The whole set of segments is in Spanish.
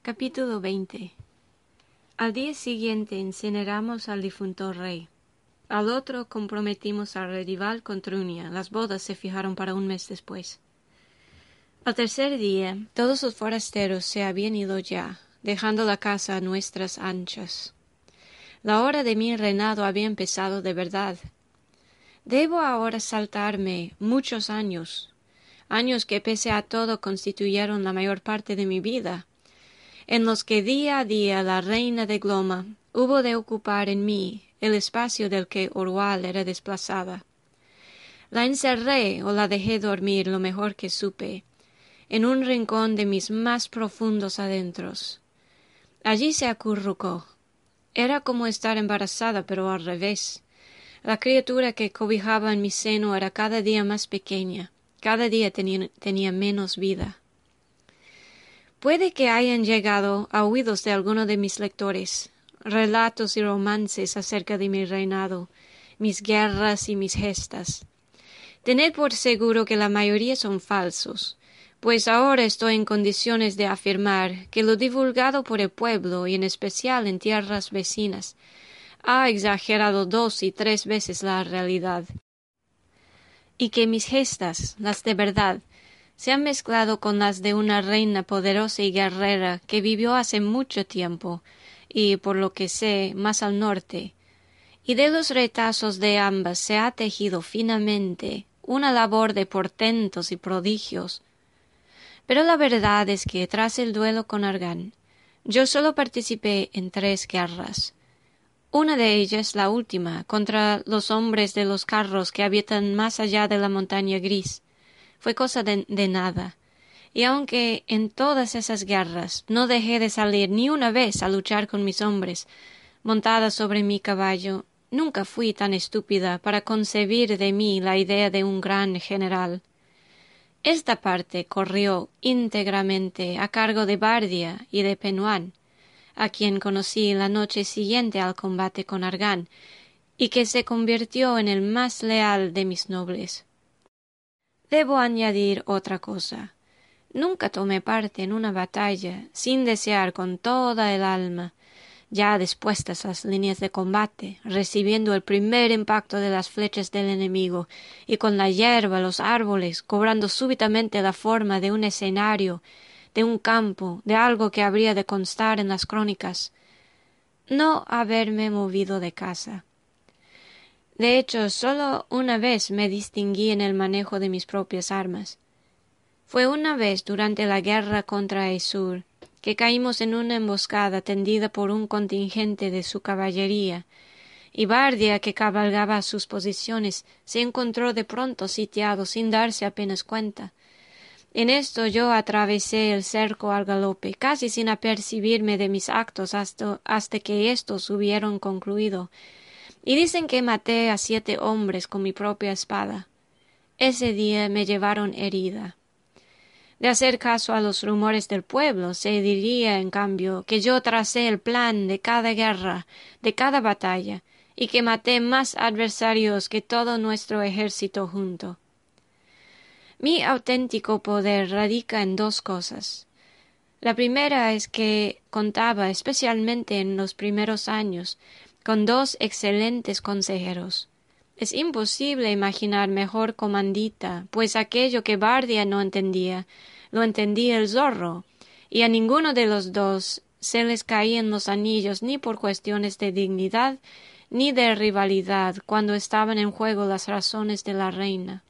Capítulo 20 Al día siguiente incineramos al difunto rey. Al otro comprometimos a Redival con Trunia. Las bodas se fijaron para un mes después. Al tercer día, todos los forasteros se habían ido ya, dejando la casa a nuestras anchas. La hora de mi reinado había empezado de verdad. Debo ahora saltarme muchos años, años que pese a todo constituyeron la mayor parte de mi vida, en los que día a día la reina de Gloma hubo de ocupar en mí el espacio del que Orwal era desplazada. La encerré o la dejé dormir lo mejor que supe, en un rincón de mis más profundos adentros. Allí se acurrucó. Era como estar embarazada, pero al revés. La criatura que cobijaba en mi seno era cada día más pequeña, cada día tenía, tenía menos vida. Puede que hayan llegado a oídos de alguno de mis lectores relatos y romances acerca de mi reinado, mis guerras y mis gestas. Tened por seguro que la mayoría son falsos, pues ahora estoy en condiciones de afirmar que lo divulgado por el pueblo y en especial en tierras vecinas ha exagerado dos y tres veces la realidad, y que mis gestas, las de verdad, se han mezclado con las de una reina poderosa y guerrera que vivió hace mucho tiempo, y por lo que sé más al norte, y de los retazos de ambas se ha tejido finamente una labor de portentos y prodigios. Pero la verdad es que tras el duelo con Argan, yo solo participé en tres guerras. Una de ellas, la última, contra los hombres de los carros que habitan más allá de la montaña gris, fue cosa de, de nada y aunque en todas esas guerras no dejé de salir ni una vez a luchar con mis hombres, montada sobre mi caballo, nunca fui tan estúpida para concebir de mí la idea de un gran general. Esta parte corrió íntegramente a cargo de Bardia y de Penuán, a quien conocí la noche siguiente al combate con Argan, y que se convirtió en el más leal de mis nobles. Debo añadir otra cosa. Nunca tomé parte en una batalla sin desear con toda el alma, ya dispuestas las líneas de combate, recibiendo el primer impacto de las flechas del enemigo, y con la hierba, los árboles, cobrando súbitamente la forma de un escenario, de un campo, de algo que habría de constar en las crónicas, no haberme movido de casa. De hecho, sólo una vez me distinguí en el manejo de mis propias armas. Fue una vez durante la guerra contra Esur que caímos en una emboscada tendida por un contingente de su caballería, y Bardia, que cabalgaba a sus posiciones, se encontró de pronto sitiado sin darse apenas cuenta. En esto yo atravesé el cerco al galope, casi sin apercibirme de mis actos hasta, hasta que éstos hubieron concluido, y dicen que maté a siete hombres con mi propia espada. Ese día me llevaron herida. De hacer caso a los rumores del pueblo, se diría, en cambio, que yo tracé el plan de cada guerra, de cada batalla, y que maté más adversarios que todo nuestro ejército junto. Mi auténtico poder radica en dos cosas. La primera es que contaba, especialmente en los primeros años, con dos excelentes consejeros. Es imposible imaginar mejor comandita, pues aquello que Bardia no entendía, lo entendía el zorro, y a ninguno de los dos se les caían los anillos ni por cuestiones de dignidad ni de rivalidad cuando estaban en juego las razones de la reina.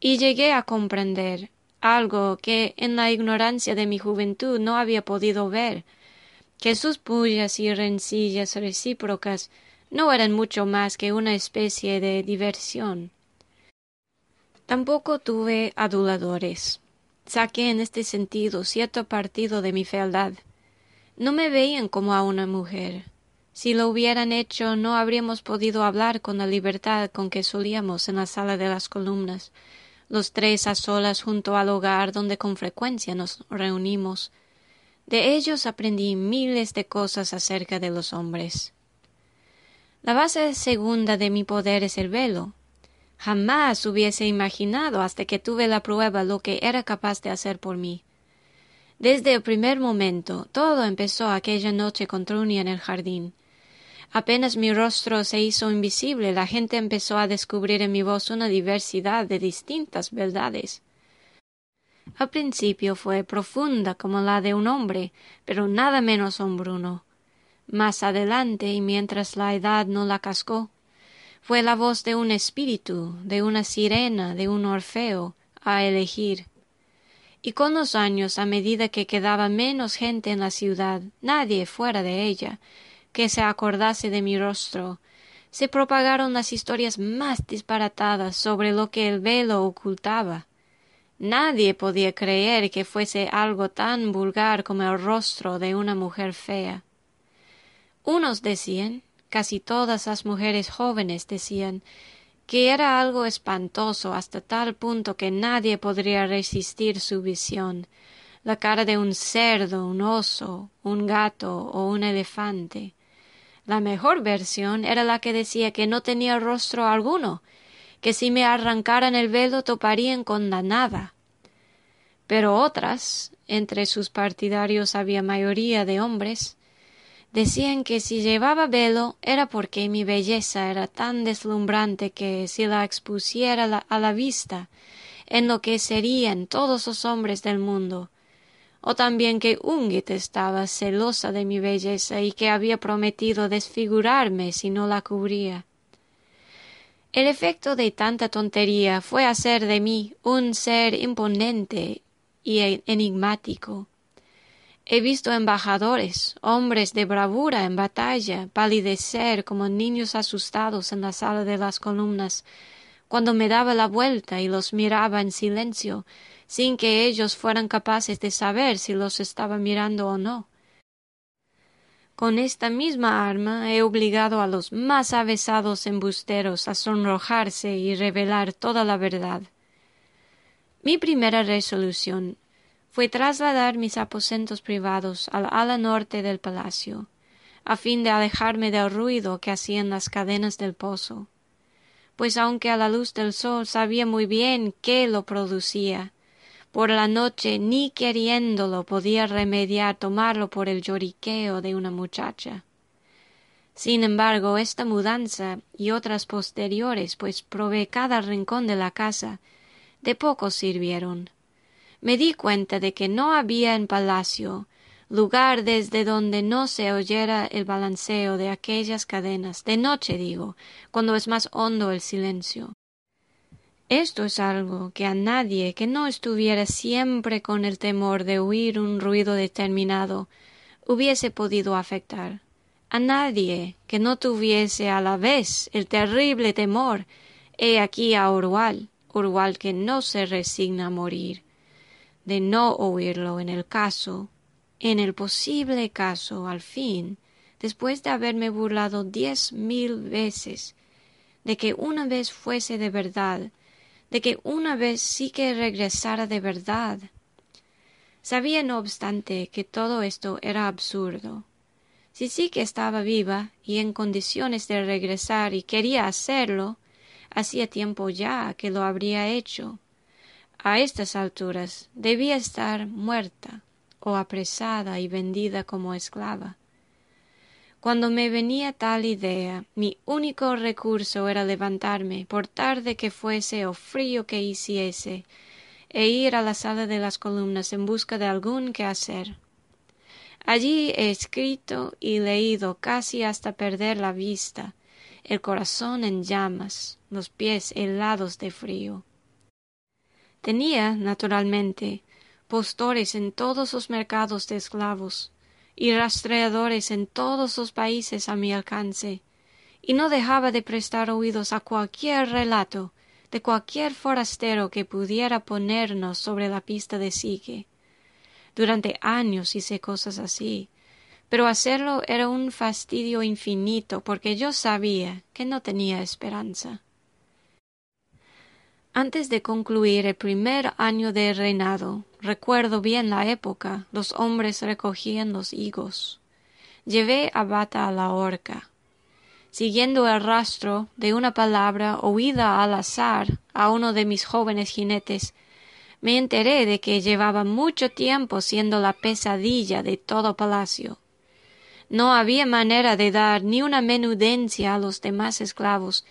Y llegué a comprender algo que en la ignorancia de mi juventud no había podido ver, que sus pullas y rencillas recíprocas no eran mucho más que una especie de diversión. Tampoco tuve aduladores. saqué en este sentido cierto partido de mi fealdad. No me veían como a una mujer. Si lo hubieran hecho, no habríamos podido hablar con la libertad con que solíamos en la sala de las columnas, los tres a solas junto al hogar donde con frecuencia nos reunimos. De ellos aprendí miles de cosas acerca de los hombres. La base segunda de mi poder es el velo. Jamás hubiese imaginado hasta que tuve la prueba lo que era capaz de hacer por mí. Desde el primer momento, todo empezó aquella noche con Trunia en el jardín. Apenas mi rostro se hizo invisible, la gente empezó a descubrir en mi voz una diversidad de distintas verdades. Al principio fue profunda como la de un hombre, pero nada menos hombruno. Más adelante, y mientras la edad no la cascó, fue la voz de un espíritu, de una sirena, de un Orfeo, a elegir. Y con los años, a medida que quedaba menos gente en la ciudad, nadie fuera de ella, que se acordase de mi rostro, se propagaron las historias más disparatadas sobre lo que el velo ocultaba. Nadie podía creer que fuese algo tan vulgar como el rostro de una mujer fea. Unos decían, casi todas las mujeres jóvenes decían, que era algo espantoso hasta tal punto que nadie podría resistir su visión, la cara de un cerdo, un oso, un gato o un elefante. La mejor versión era la que decía que no tenía rostro alguno, que si me arrancaran el velo toparían con la. Pero otras, entre sus partidarios había mayoría de hombres, decían que si llevaba velo era porque mi belleza era tan deslumbrante que si la expusiera a la vista enloquecerían todos los hombres del mundo, o también que Ungit estaba celosa de mi belleza y que había prometido desfigurarme si no la cubría. El efecto de tanta tontería fue hacer de mí un ser imponente y enigmático, He visto embajadores, hombres de bravura en batalla, palidecer como niños asustados en la sala de las columnas, cuando me daba la vuelta y los miraba en silencio, sin que ellos fueran capaces de saber si los estaba mirando o no. Con esta misma arma he obligado a los más avesados embusteros a sonrojarse y revelar toda la verdad. Mi primera resolución fue trasladar mis aposentos privados al ala norte del palacio, a fin de alejarme del ruido que hacían las cadenas del pozo, pues aunque a la luz del sol sabía muy bien qué lo producía, por la noche ni queriéndolo podía remediar tomarlo por el lloriqueo de una muchacha. Sin embargo, esta mudanza y otras posteriores, pues probé cada rincón de la casa, de poco sirvieron me di cuenta de que no había en palacio lugar desde donde no se oyera el balanceo de aquellas cadenas, de noche digo, cuando es más hondo el silencio. Esto es algo que a nadie que no estuviera siempre con el temor de oír un ruido determinado hubiese podido afectar. A nadie que no tuviese a la vez el terrible temor. He aquí a Orwal, Orwal que no se resigna a morir de no oírlo en el caso, en el posible caso, al fin, después de haberme burlado diez mil veces, de que una vez fuese de verdad, de que una vez sí que regresara de verdad. Sabía, no obstante, que todo esto era absurdo. Si sí que estaba viva y en condiciones de regresar y quería hacerlo, hacía tiempo ya que lo habría hecho a estas alturas debía estar muerta o apresada y vendida como esclava. Cuando me venía tal idea, mi único recurso era levantarme, por tarde que fuese o frío que hiciese, e ir a la sala de las columnas en busca de algún que hacer. Allí he escrito y leído casi hasta perder la vista, el corazón en llamas, los pies helados de frío. Tenía, naturalmente, postores en todos los mercados de esclavos y rastreadores en todos los países a mi alcance, y no dejaba de prestar oídos a cualquier relato de cualquier forastero que pudiera ponernos sobre la pista de Sigue. Durante años hice cosas así, pero hacerlo era un fastidio infinito porque yo sabía que no tenía esperanza. Antes de concluir el primer año de reinado, recuerdo bien la época, los hombres recogían los higos. Llevé a Bata a la horca. Siguiendo el rastro de una palabra oída al azar a uno de mis jóvenes jinetes, me enteré de que llevaba mucho tiempo siendo la pesadilla de todo palacio. No había manera de dar ni una menudencia a los demás esclavos,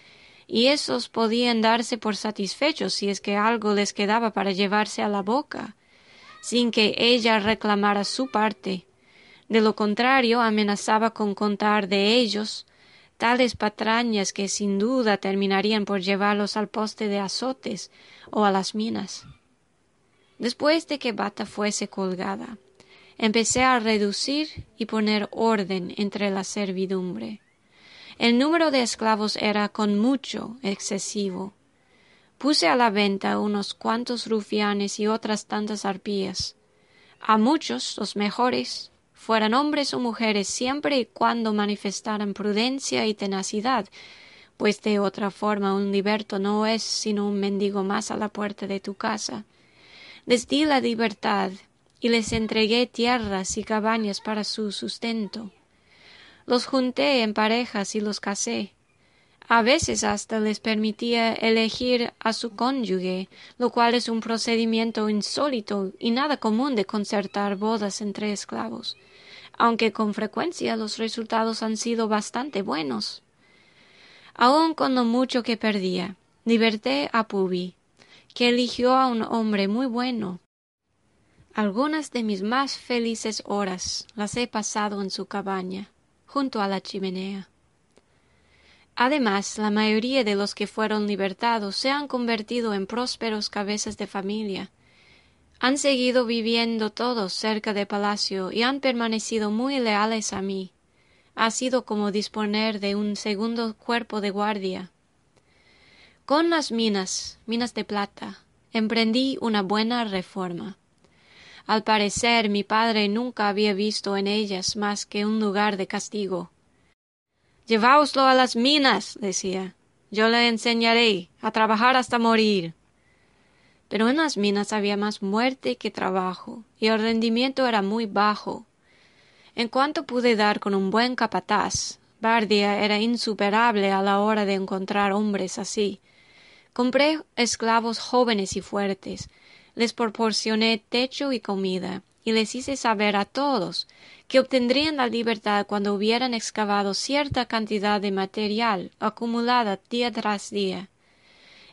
y esos podían darse por satisfechos si es que algo les quedaba para llevarse a la boca, sin que ella reclamara su parte. De lo contrario, amenazaba con contar de ellos tales patrañas que sin duda terminarían por llevarlos al poste de azotes o a las minas. Después de que Bata fuese colgada, empecé a reducir y poner orden entre la servidumbre. El número de esclavos era con mucho excesivo. Puse a la venta unos cuantos rufianes y otras tantas arpías. A muchos, los mejores, fueran hombres o mujeres, siempre y cuando manifestaran prudencia y tenacidad, pues de otra forma un liberto no es sino un mendigo más a la puerta de tu casa. Les di la libertad y les entregué tierras y cabañas para su sustento. Los junté en parejas y los casé. A veces hasta les permitía elegir a su cónyuge, lo cual es un procedimiento insólito y nada común de concertar bodas entre esclavos, aunque con frecuencia los resultados han sido bastante buenos. Aun con lo mucho que perdía, liberté a Pubi, que eligió a un hombre muy bueno, algunas de mis más felices horas las he pasado en su cabaña, junto a la chimenea. Además, la mayoría de los que fueron libertados se han convertido en prósperos cabezas de familia. Han seguido viviendo todos cerca de palacio y han permanecido muy leales a mí. Ha sido como disponer de un segundo cuerpo de guardia. Con las minas, minas de plata, emprendí una buena reforma. Al parecer mi padre nunca había visto en ellas más que un lugar de castigo. Lleváoslo a las minas, decía. Yo le enseñaré a trabajar hasta morir. Pero en las minas había más muerte que trabajo, y el rendimiento era muy bajo. En cuanto pude dar con un buen capataz, Bardia era insuperable a la hora de encontrar hombres así. Compré esclavos jóvenes y fuertes, les proporcioné techo y comida, y les hice saber a todos que obtendrían la libertad cuando hubieran excavado cierta cantidad de material acumulada día tras día.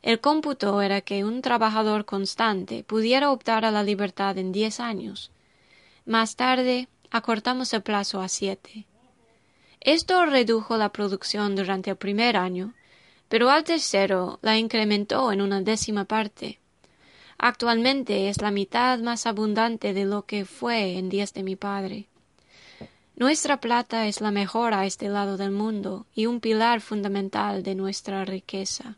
El cómputo era que un trabajador constante pudiera optar a la libertad en diez años. Más tarde acortamos el plazo a siete. Esto redujo la producción durante el primer año, pero al tercero la incrementó en una décima parte. Actualmente es la mitad más abundante de lo que fue en días de mi padre. Nuestra plata es la mejor a este lado del mundo y un pilar fundamental de nuestra riqueza.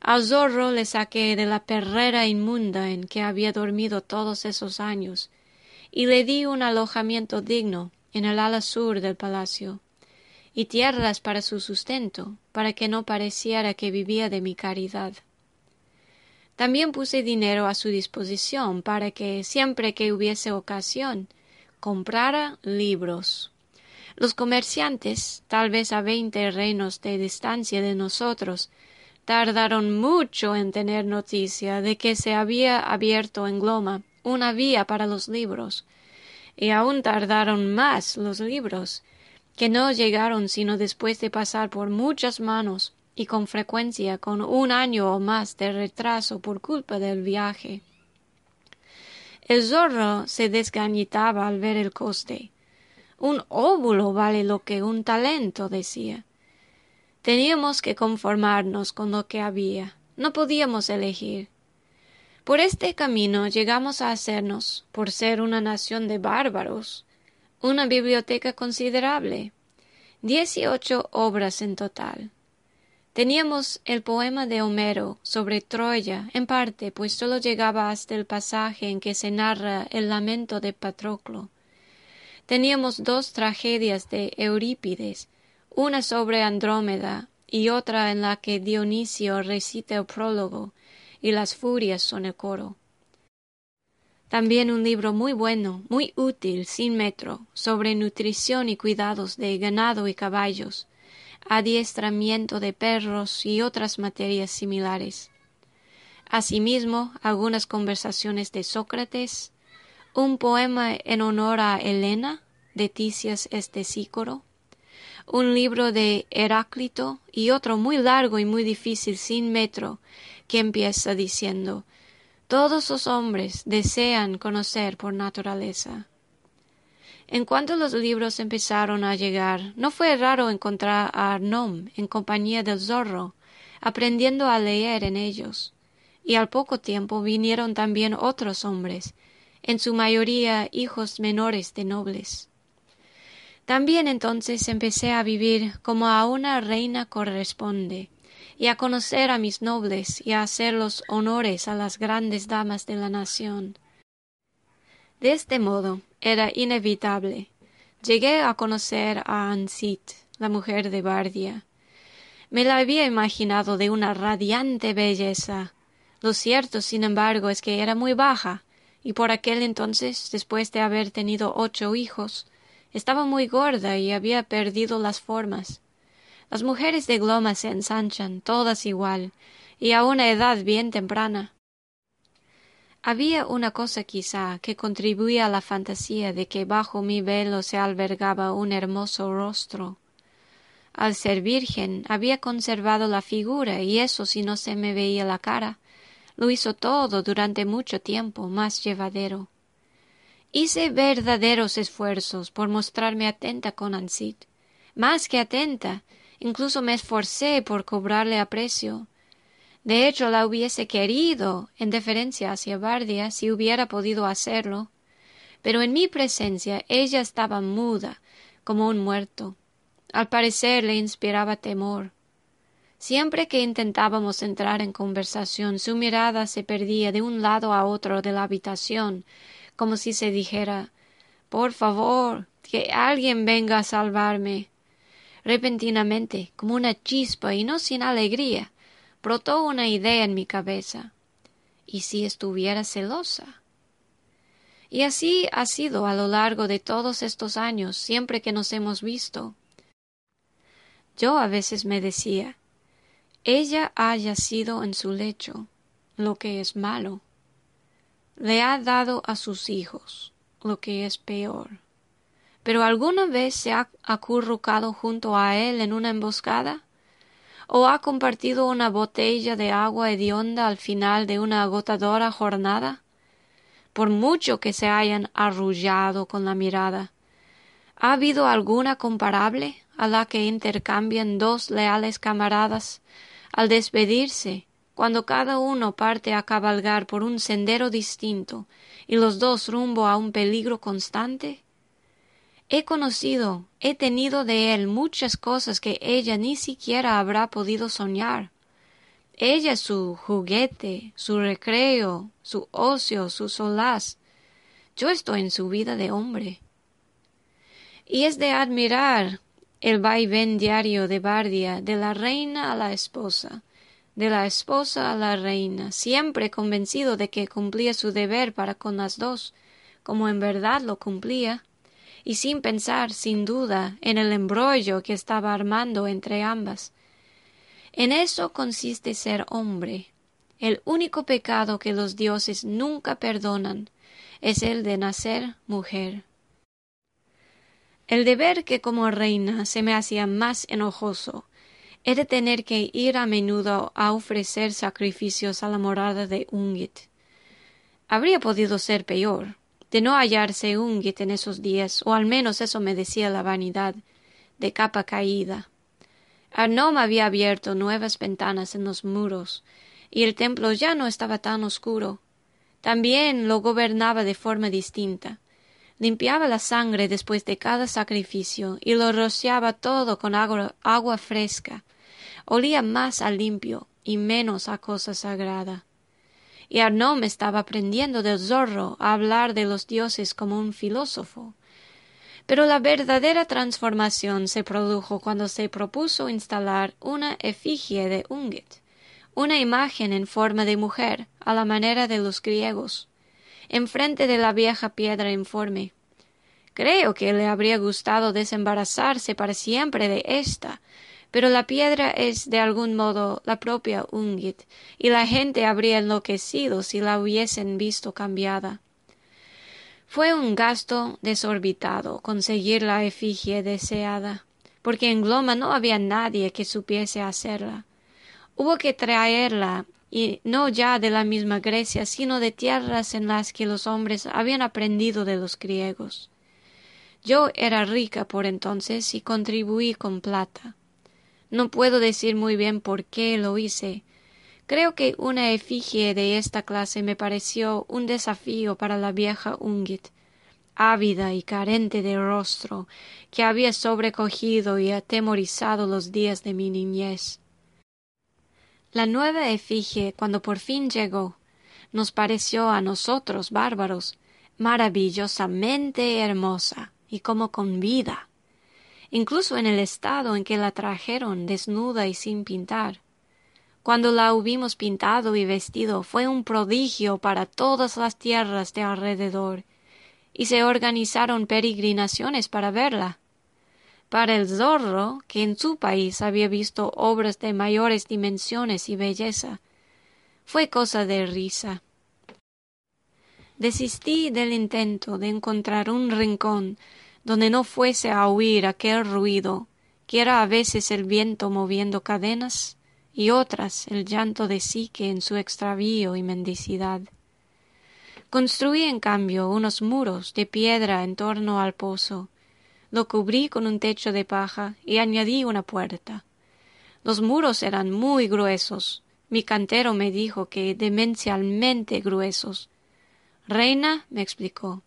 Al zorro le saqué de la perrera inmunda en que había dormido todos esos años y le di un alojamiento digno en el ala sur del palacio y tierras para su sustento, para que no pareciera que vivía de mi caridad. También puse dinero a su disposición para que, siempre que hubiese ocasión, comprara libros. Los comerciantes, tal vez a veinte reinos de distancia de nosotros, tardaron mucho en tener noticia de que se había abierto en Gloma una vía para los libros, y aún tardaron más los libros, que no llegaron sino después de pasar por muchas manos y con frecuencia con un año o más de retraso por culpa del viaje. El zorro se desgañitaba al ver el coste. Un óvulo vale lo que un talento, decía. Teníamos que conformarnos con lo que había. No podíamos elegir. Por este camino llegamos a hacernos, por ser una nación de bárbaros, una biblioteca considerable. Dieciocho obras en total Teníamos el poema de Homero sobre Troya, en parte, pues sólo llegaba hasta el pasaje en que se narra el lamento de Patroclo. Teníamos dos tragedias de Eurípides, una sobre Andrómeda y otra en la que Dionisio recita el prólogo y las furias son el coro. También un libro muy bueno, muy útil, sin metro, sobre nutrición y cuidados de ganado y caballos, adiestramiento de perros y otras materias similares. Asimismo, algunas conversaciones de Sócrates, un poema en honor a Helena de Tisias Estesícoro, un libro de Heráclito y otro muy largo y muy difícil sin metro que empieza diciendo todos los hombres desean conocer por naturaleza. En cuanto los libros empezaron a llegar, no fue raro encontrar a Arnom en compañía del zorro, aprendiendo a leer en ellos. Y al poco tiempo vinieron también otros hombres, en su mayoría hijos menores de nobles. También entonces empecé a vivir como a una reina corresponde, y a conocer a mis nobles y a hacer los honores a las grandes damas de la nación. De este modo era inevitable. Llegué a conocer a Ansit, la mujer de Bardia. Me la había imaginado de una radiante belleza. Lo cierto, sin embargo, es que era muy baja, y por aquel entonces, después de haber tenido ocho hijos, estaba muy gorda y había perdido las formas. Las mujeres de Gloma se ensanchan, todas igual, y a una edad bien temprana. Había una cosa quizá que contribuía a la fantasía de que bajo mi velo se albergaba un hermoso rostro. Al ser virgen había conservado la figura y eso si no se me veía la cara. Lo hizo todo durante mucho tiempo más llevadero. Hice verdaderos esfuerzos por mostrarme atenta con Ansit, más que atenta, incluso me esforcé por cobrarle aprecio. De hecho, la hubiese querido en deferencia hacia Bardia si hubiera podido hacerlo. Pero en mi presencia ella estaba muda, como un muerto. Al parecer le inspiraba temor. Siempre que intentábamos entrar en conversación, su mirada se perdía de un lado a otro de la habitación, como si se dijera Por favor, que alguien venga a salvarme. Repentinamente, como una chispa y no sin alegría, brotó una idea en mi cabeza. ¿Y si estuviera celosa? Y así ha sido a lo largo de todos estos años, siempre que nos hemos visto. Yo a veces me decía, ella ha yacido en su lecho, lo que es malo le ha dado a sus hijos, lo que es peor. Pero alguna vez se ha acurrucado junto a él en una emboscada? ¿O ha compartido una botella de agua hedionda al final de una agotadora jornada? Por mucho que se hayan arrullado con la mirada, ¿ha habido alguna comparable a la que intercambian dos leales camaradas al despedirse cuando cada uno parte a cabalgar por un sendero distinto y los dos rumbo a un peligro constante? He conocido, he tenido de él muchas cosas que ella ni siquiera habrá podido soñar. Ella su juguete, su recreo, su ocio, su solaz. Yo estoy en su vida de hombre. Y es de admirar el vaivén diario de Bardia de la reina a la esposa, de la esposa a la reina, siempre convencido de que cumplía su deber para con las dos, como en verdad lo cumplía, y sin pensar, sin duda, en el embrollo que estaba armando entre ambas. En eso consiste ser hombre. El único pecado que los dioses nunca perdonan es el de nacer mujer. El deber que como reina se me hacía más enojoso de tener que ir a menudo a ofrecer sacrificios a la morada de Ungit. Habría podido ser peor, de no hallarse Ungit en esos días, o al menos eso me decía la vanidad, de capa caída. Arnom había abierto nuevas ventanas en los muros, y el templo ya no estaba tan oscuro. También lo gobernaba de forma distinta. Limpiaba la sangre después de cada sacrificio y lo rociaba todo con agua, agua fresca, olía más a limpio y menos a cosa sagrada. Y estaba aprendiendo del zorro a hablar de los dioses como un filósofo. Pero la verdadera transformación se produjo cuando se propuso instalar una efigie de Ungit, una imagen en forma de mujer, a la manera de los griegos, enfrente de la vieja piedra informe. Creo que le habría gustado desembarazarse para siempre de ésta, pero la piedra es de algún modo la propia Ungit, y la gente habría enloquecido si la hubiesen visto cambiada. Fue un gasto desorbitado conseguir la efigie deseada, porque en Gloma no había nadie que supiese hacerla. Hubo que traerla, y no ya de la misma Grecia, sino de tierras en las que los hombres habían aprendido de los griegos. Yo era rica por entonces y contribuí con plata. No puedo decir muy bien por qué lo hice, Creo que una efigie de esta clase me pareció un desafío para la vieja Ungit, ávida y carente de rostro, que había sobrecogido y atemorizado los días de mi niñez. La nueva efigie, cuando por fin llegó, nos pareció a nosotros bárbaros maravillosamente hermosa y como con vida, incluso en el estado en que la trajeron desnuda y sin pintar. Cuando la hubimos pintado y vestido fue un prodigio para todas las tierras de alrededor, y se organizaron peregrinaciones para verla. Para el zorro, que en su país había visto obras de mayores dimensiones y belleza, fue cosa de risa. Desistí del intento de encontrar un rincón donde no fuese a oír aquel ruido, que era a veces el viento moviendo cadenas y otras el llanto de Psique en su extravío y mendicidad. Construí en cambio unos muros de piedra en torno al pozo, lo cubrí con un techo de paja y añadí una puerta. Los muros eran muy gruesos. Mi cantero me dijo que demencialmente gruesos. Reina, me explicó,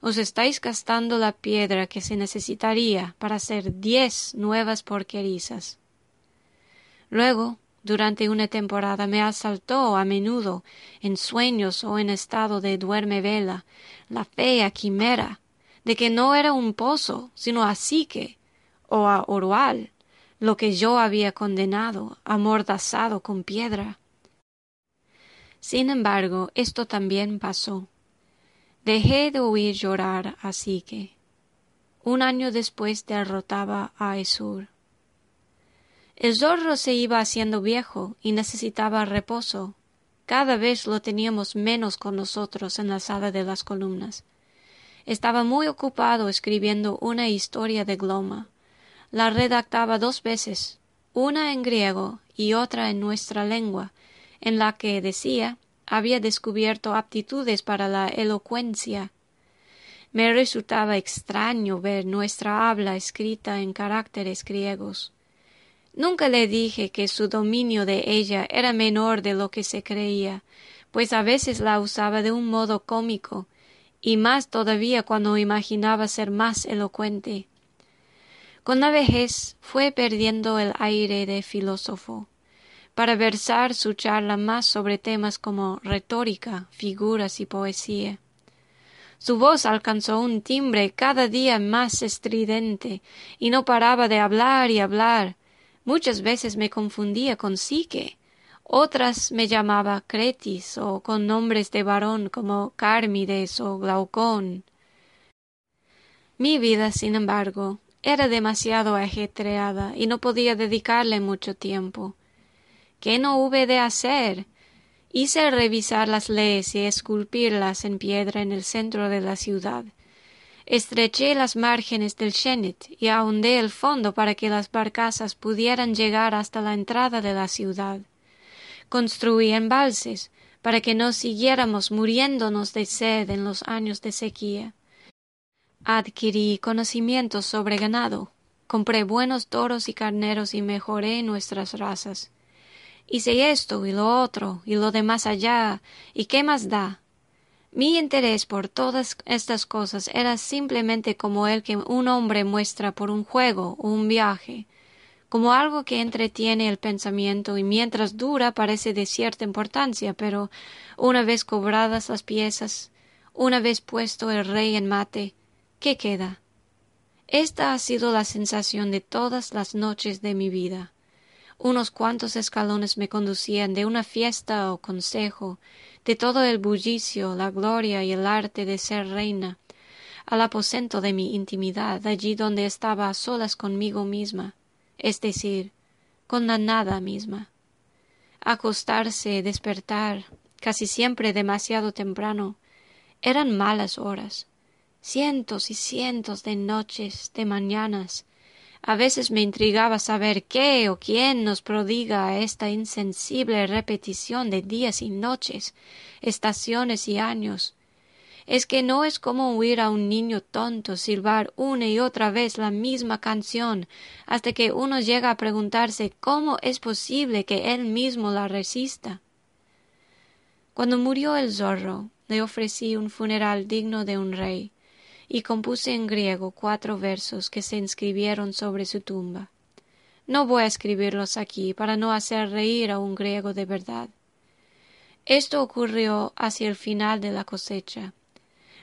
os estáis gastando la piedra que se necesitaría para hacer diez nuevas porquerizas. Luego durante una temporada me asaltó a menudo, en sueños o en estado de duerme vela, la fea quimera de que no era un pozo, sino a Psique o a Orual, lo que yo había condenado, amordazado con piedra. Sin embargo, esto también pasó. Dejé de oír llorar a Psique. Un año después derrotaba a Esur. El zorro se iba haciendo viejo y necesitaba reposo. Cada vez lo teníamos menos con nosotros en la sala de las columnas. Estaba muy ocupado escribiendo una historia de Gloma. La redactaba dos veces, una en griego y otra en nuestra lengua, en la que decía había descubierto aptitudes para la elocuencia. Me resultaba extraño ver nuestra habla escrita en caracteres griegos. Nunca le dije que su dominio de ella era menor de lo que se creía, pues a veces la usaba de un modo cómico, y más todavía cuando imaginaba ser más elocuente. Con la vejez fue perdiendo el aire de filósofo, para versar su charla más sobre temas como retórica, figuras y poesía. Su voz alcanzó un timbre cada día más estridente, y no paraba de hablar y hablar, Muchas veces me confundía con Psique, otras me llamaba Cretis o con nombres de varón como Cármides o Glaucón. Mi vida, sin embargo, era demasiado ajetreada y no podía dedicarle mucho tiempo. ¿Qué no hube de hacer? Hice revisar las leyes y esculpirlas en piedra en el centro de la ciudad estreché las márgenes del Shenit y ahondé el fondo para que las barcazas pudieran llegar hasta la entrada de la ciudad. Construí embalses para que no siguiéramos muriéndonos de sed en los años de sequía. Adquirí conocimientos sobre ganado, compré buenos toros y carneros y mejoré nuestras razas. Hice esto y lo otro y lo de más allá, y qué más da, mi interés por todas estas cosas era simplemente como el que un hombre muestra por un juego o un viaje, como algo que entretiene el pensamiento y mientras dura parece de cierta importancia, pero una vez cobradas las piezas, una vez puesto el rey en mate, ¿qué queda? Esta ha sido la sensación de todas las noches de mi vida. Unos cuantos escalones me conducían de una fiesta o consejo, de todo el bullicio, la gloria y el arte de ser reina, al aposento de mi intimidad, allí donde estaba a solas conmigo misma, es decir, con la nada misma. Acostarse, despertar, casi siempre demasiado temprano, eran malas horas, cientos y cientos de noches, de mañanas. A veces me intrigaba saber qué o quién nos prodiga esta insensible repetición de días y noches, estaciones y años, es que no es como oír a un niño tonto silbar una y otra vez la misma canción hasta que uno llega a preguntarse cómo es posible que él mismo la resista. Cuando murió el zorro, le ofrecí un funeral digno de un rey, y compuse en griego cuatro versos que se inscribieron sobre su tumba. No voy a escribirlos aquí para no hacer reír a un griego de verdad. Esto ocurrió hacia el final de la cosecha,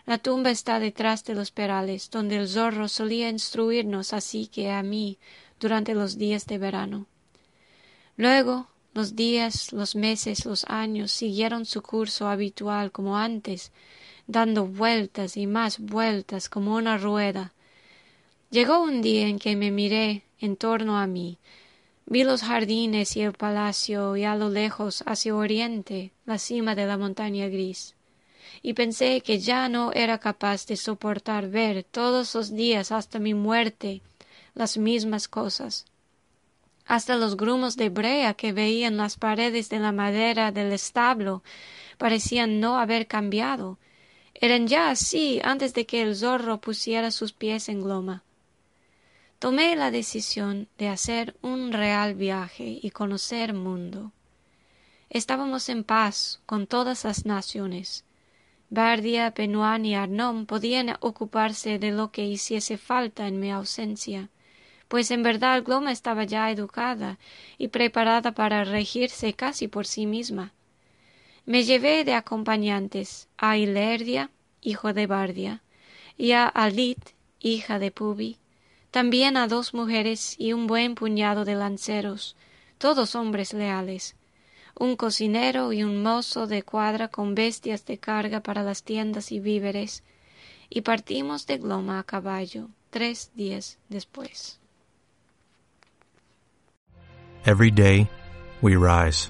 la tumba está detrás de los perales, donde el zorro solía instruirnos así que a mí durante los días de verano. Luego los días, los meses, los años siguieron su curso habitual como antes, dando vueltas y más vueltas como una rueda. Llegó un día en que me miré en torno a mí, vi los jardines y el palacio y a lo lejos hacia oriente la cima de la montaña gris y pensé que ya no era capaz de soportar ver todos los días hasta mi muerte las mismas cosas. Hasta los grumos de brea que veía en las paredes de la madera del establo parecían no haber cambiado. Eran ya así antes de que el zorro pusiera sus pies en Gloma. Tomé la decisión de hacer un real viaje y conocer mundo. Estábamos en paz con todas las naciones, Bardia, Benoit y Arnom podían ocuparse de lo que hiciese falta en mi ausencia, pues en verdad Gloma estaba ya educada y preparada para regirse casi por sí misma. Me llevé de acompañantes a Ilerdia, hijo de Bardia, y a Alit, hija de Pubi, también a dos mujeres y un buen puñado de lanceros, todos hombres leales, un cocinero y un mozo de cuadra con bestias de carga para las tiendas y víveres, y partimos de Gloma a caballo tres días después. Every day, we rise,